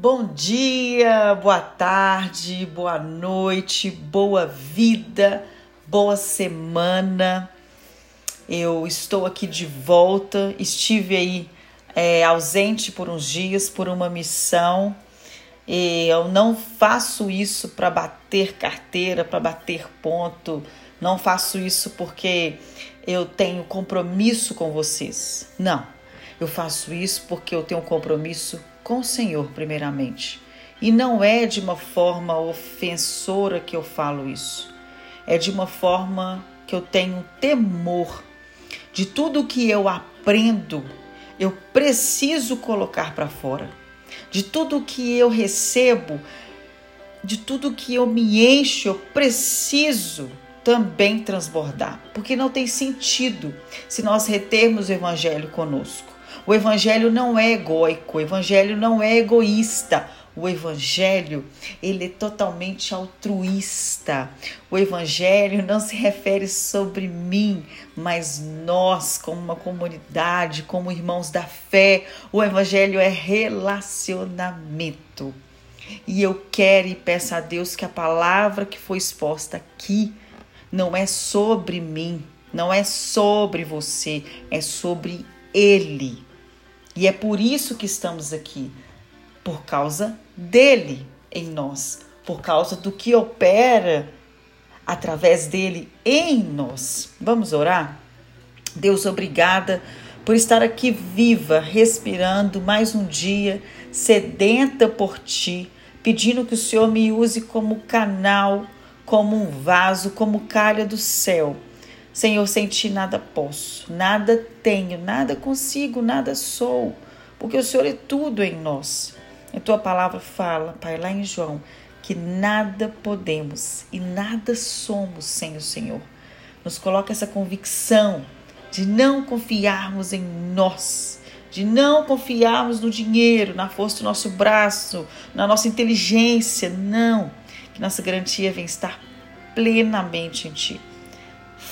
Bom dia, boa tarde, boa noite, boa vida, boa semana. Eu estou aqui de volta, estive aí é, ausente por uns dias por uma missão. E eu não faço isso para bater carteira, para bater ponto. Não faço isso porque eu tenho compromisso com vocês. Não. Eu faço isso porque eu tenho um compromisso com o Senhor, primeiramente. E não é de uma forma ofensora que eu falo isso. É de uma forma que eu tenho temor de tudo que eu aprendo, eu preciso colocar para fora. De tudo que eu recebo, de tudo que eu me encho, eu preciso também transbordar, porque não tem sentido se nós retermos o evangelho conosco. O evangelho não é egoico, o evangelho não é egoísta. O evangelho, ele é totalmente altruísta. O evangelho não se refere sobre mim, mas nós como uma comunidade, como irmãos da fé. O evangelho é relacionamento. E eu quero e peço a Deus que a palavra que foi exposta aqui não é sobre mim, não é sobre você, é sobre ele. E é por isso que estamos aqui, por causa dele em nós, por causa do que opera através dele em nós. Vamos orar? Deus, obrigada por estar aqui viva, respirando mais um dia, sedenta por ti, pedindo que o Senhor me use como canal, como um vaso, como calha do céu Senhor, sem ti nada posso, nada tenho, nada consigo, nada sou, porque o Senhor é tudo em nós. A tua palavra fala, Pai, lá em João, que nada podemos e nada somos sem o Senhor. Nos coloca essa convicção de não confiarmos em nós, de não confiarmos no dinheiro, na força do nosso braço, na nossa inteligência, não. Que nossa garantia vem estar plenamente em Ti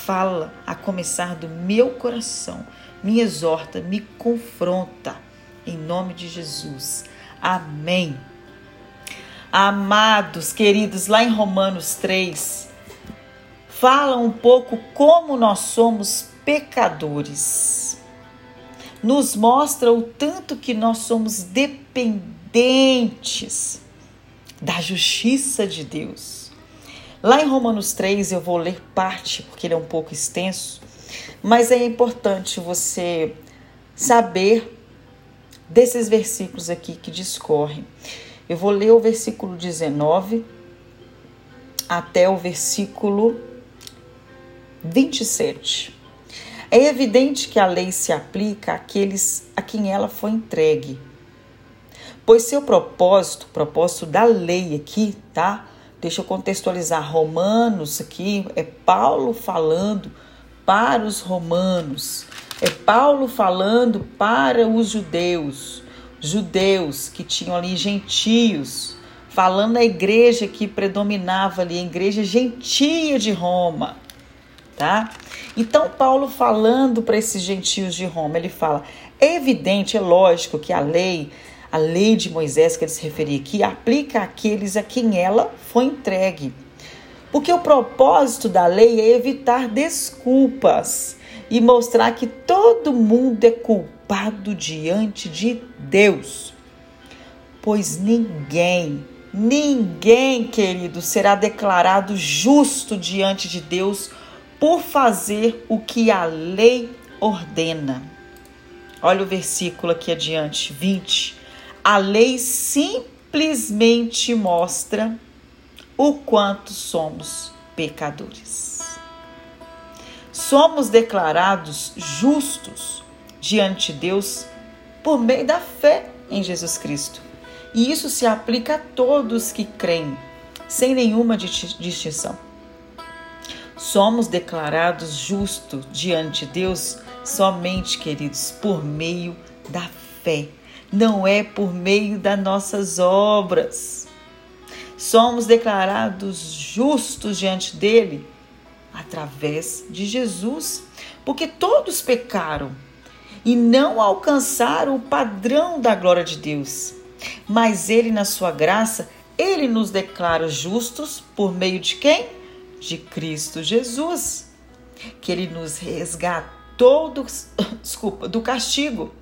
fala a começar do meu coração, me exorta, me confronta, em nome de Jesus. Amém. Amados, queridos, lá em Romanos 3, fala um pouco como nós somos pecadores. Nos mostra o tanto que nós somos dependentes da justiça de Deus Lá em Romanos 3 eu vou ler parte, porque ele é um pouco extenso, mas é importante você saber desses versículos aqui que discorrem. Eu vou ler o versículo 19 até o versículo 27. É evidente que a lei se aplica àqueles a quem ela foi entregue. Pois seu propósito, propósito da lei aqui, tá? Deixa eu contextualizar. Romanos aqui é Paulo falando para os romanos, é Paulo falando para os judeus, judeus que tinham ali gentios, falando da igreja que predominava ali, a igreja gentia de Roma, tá? Então, Paulo falando para esses gentios de Roma, ele fala: é evidente, é lógico que a lei a lei de Moisés que ele se referia aqui aplica àqueles a quem ela foi entregue. Porque o propósito da lei é evitar desculpas e mostrar que todo mundo é culpado diante de Deus. Pois ninguém, ninguém, querido, será declarado justo diante de Deus por fazer o que a lei ordena. Olha o versículo aqui adiante, 20. A lei simplesmente mostra o quanto somos pecadores. Somos declarados justos diante de Deus por meio da fé em Jesus Cristo. E isso se aplica a todos que creem, sem nenhuma distinção. Somos declarados justos diante de Deus somente, queridos, por meio da fé não é por meio das nossas obras. Somos declarados justos diante dele através de Jesus, porque todos pecaram e não alcançaram o padrão da glória de Deus. Mas ele, na sua graça, ele nos declara justos por meio de quem? De Cristo Jesus. Que ele nos resgatou do, desculpa, do castigo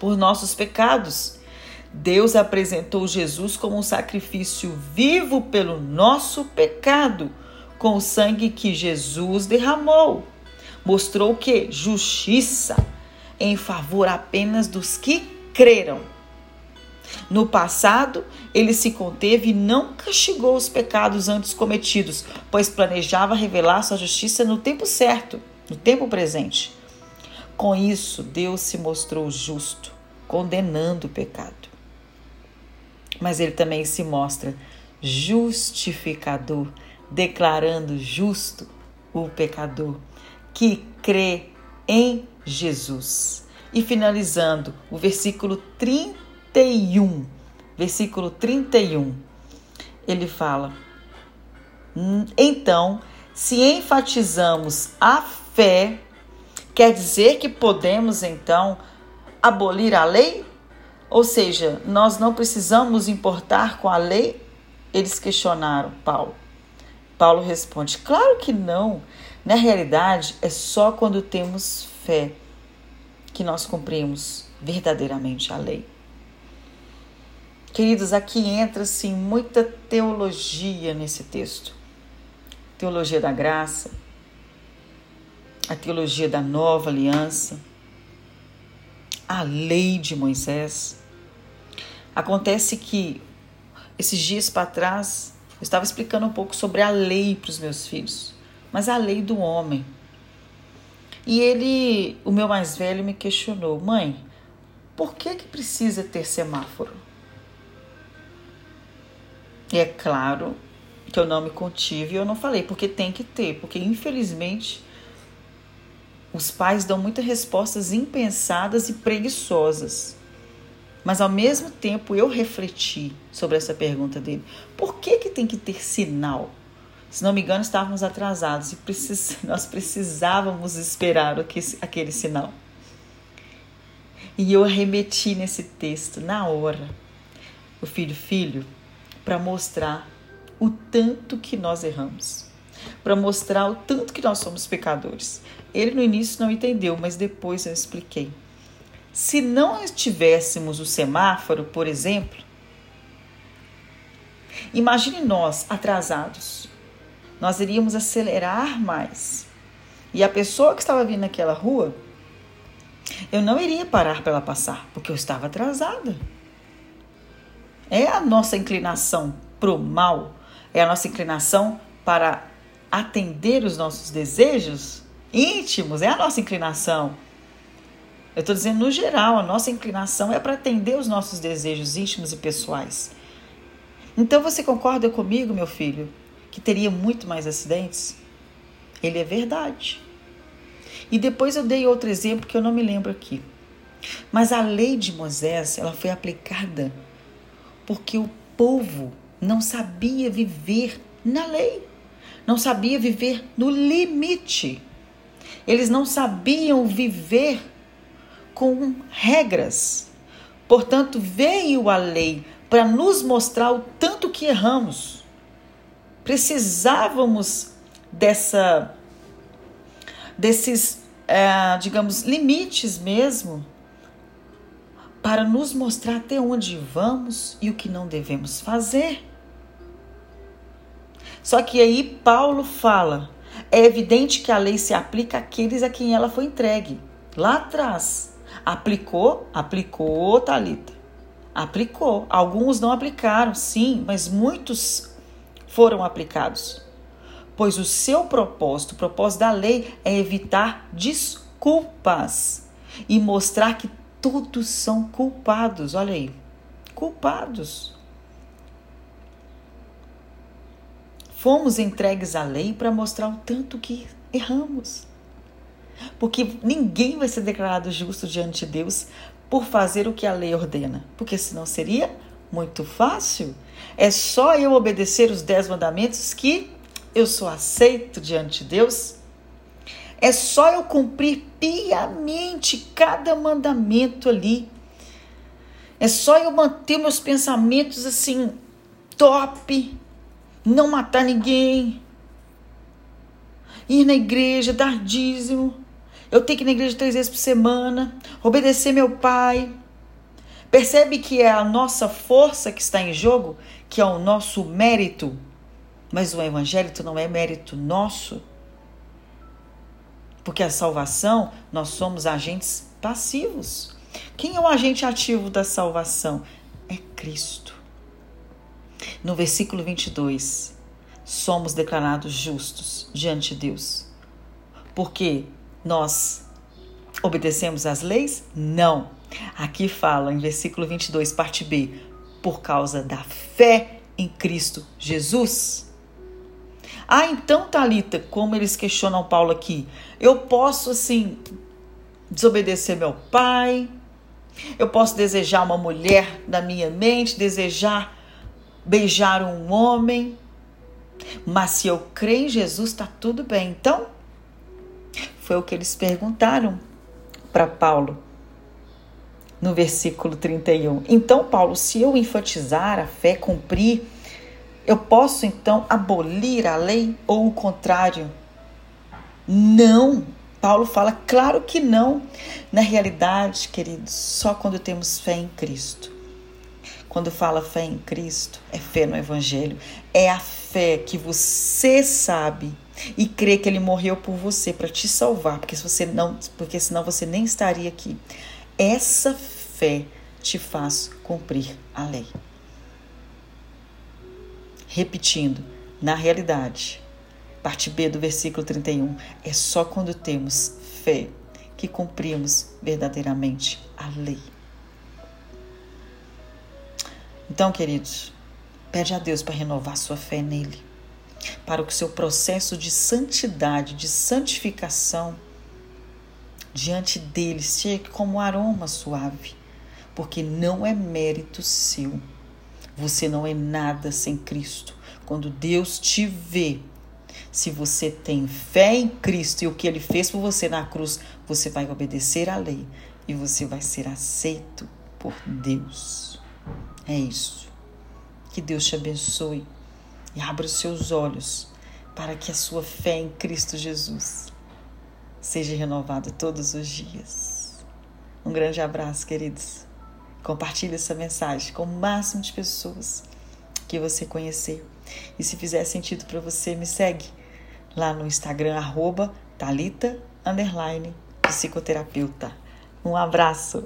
por nossos pecados. Deus apresentou Jesus como um sacrifício vivo pelo nosso pecado, com o sangue que Jesus derramou. Mostrou que justiça em favor apenas dos que creram. No passado, ele se conteve e não castigou os pecados antes cometidos, pois planejava revelar sua justiça no tempo certo, no tempo presente. Com isso, Deus se mostrou justo, condenando o pecado. Mas ele também se mostra justificador, declarando justo o pecador que crê em Jesus. E finalizando, o versículo 31, versículo 31, ele fala: hum, Então, se enfatizamos a fé, quer dizer que podemos então abolir a lei? Ou seja, nós não precisamos importar com a lei? Eles questionaram Paulo. Paulo responde: Claro que não. Na realidade, é só quando temos fé que nós cumprimos verdadeiramente a lei. Queridos, aqui entra sim muita teologia nesse texto. Teologia da graça, a teologia da nova aliança, a lei de Moisés. Acontece que esses dias para trás eu estava explicando um pouco sobre a lei para os meus filhos, mas a lei do homem. E ele, o meu mais velho, me questionou: mãe, por que, que precisa ter semáforo? E é claro que eu não me contive e eu não falei, porque tem que ter, porque infelizmente os pais dão muitas respostas impensadas e preguiçosas. Mas ao mesmo tempo eu refleti sobre essa pergunta dele. Por que, que tem que ter sinal? Se não me engano, estávamos atrasados e precis... nós precisávamos esperar aquele sinal. E eu arremeti nesse texto na hora, o filho, filho, para mostrar o tanto que nós erramos, para mostrar o tanto que nós somos pecadores. Ele no início não entendeu, mas depois eu expliquei. Se não tivéssemos o semáforo, por exemplo, imagine nós atrasados. Nós iríamos acelerar mais. E a pessoa que estava vindo naquela rua, eu não iria parar para ela passar, porque eu estava atrasada. É a nossa inclinação para o mal, é a nossa inclinação para atender os nossos desejos íntimos, é a nossa inclinação eu estou dizendo no geral, a nossa inclinação é para atender os nossos desejos íntimos e pessoais. Então você concorda comigo, meu filho, que teria muito mais acidentes? Ele é verdade. E depois eu dei outro exemplo que eu não me lembro aqui. Mas a lei de Moisés, ela foi aplicada porque o povo não sabia viver na lei, não sabia viver no limite. Eles não sabiam viver com regras. Portanto, veio a lei para nos mostrar o tanto que erramos. Precisávamos dessa desses, é, digamos, limites mesmo para nos mostrar até onde vamos e o que não devemos fazer. Só que aí Paulo fala: é evidente que a lei se aplica àqueles a quem ela foi entregue. Lá atrás, Aplicou? Aplicou, Talita. Aplicou. Alguns não aplicaram, sim, mas muitos foram aplicados. Pois o seu propósito, o propósito da lei é evitar desculpas e mostrar que todos são culpados. Olha aí. Culpados. Fomos entregues à lei para mostrar o tanto que erramos. Porque ninguém vai ser declarado justo diante de Deus por fazer o que a lei ordena. Porque senão seria muito fácil. É só eu obedecer os dez mandamentos que eu sou aceito diante de Deus. É só eu cumprir piamente cada mandamento ali. É só eu manter meus pensamentos assim, top, não matar ninguém, ir na igreja, dar dízimo. Eu tenho que ir na igreja três vezes por semana, obedecer meu pai. Percebe que é a nossa força que está em jogo, que é o nosso mérito. Mas o evangelho não é mérito nosso. Porque a salvação, nós somos agentes passivos. Quem é o agente ativo da salvação? É Cristo. No versículo 22, somos declarados justos diante de Deus. Porque nós obedecemos às leis? Não. Aqui fala em versículo 22, parte B, por causa da fé em Cristo Jesus. Ah, então, Talita, como eles questionam Paulo aqui, eu posso assim desobedecer meu pai, eu posso desejar uma mulher da minha mente, desejar beijar um homem, mas se eu creio em Jesus, está tudo bem. Então, foi o que eles perguntaram para Paulo no versículo 31. Então, Paulo, se eu enfatizar a fé, cumprir, eu posso então abolir a lei ou o contrário? Não. Paulo fala, claro que não. Na realidade, queridos, só quando temos fé em Cristo. Quando fala fé em Cristo, é fé no Evangelho. É a fé que você sabe e crê que ele morreu por você para te salvar, porque se você não, porque senão você nem estaria aqui. Essa fé te faz cumprir a lei. Repetindo, na realidade, parte B do versículo 31, é só quando temos fé que cumprimos verdadeiramente a lei. Então, queridos, pede a Deus para renovar sua fé nele, para que o seu processo de santidade, de santificação, diante dele seja como um aroma suave, porque não é mérito seu. Você não é nada sem Cristo. Quando Deus te vê, se você tem fé em Cristo e o que ele fez por você na cruz, você vai obedecer à lei e você vai ser aceito por Deus. É isso. Que Deus te abençoe e abra os seus olhos para que a sua fé em Cristo Jesus seja renovada todos os dias. Um grande abraço, queridos. Compartilhe essa mensagem com o máximo de pessoas que você conhecer. E se fizer sentido para você, me segue lá no Instagram, arroba Thalita, psicoterapeuta. Um abraço!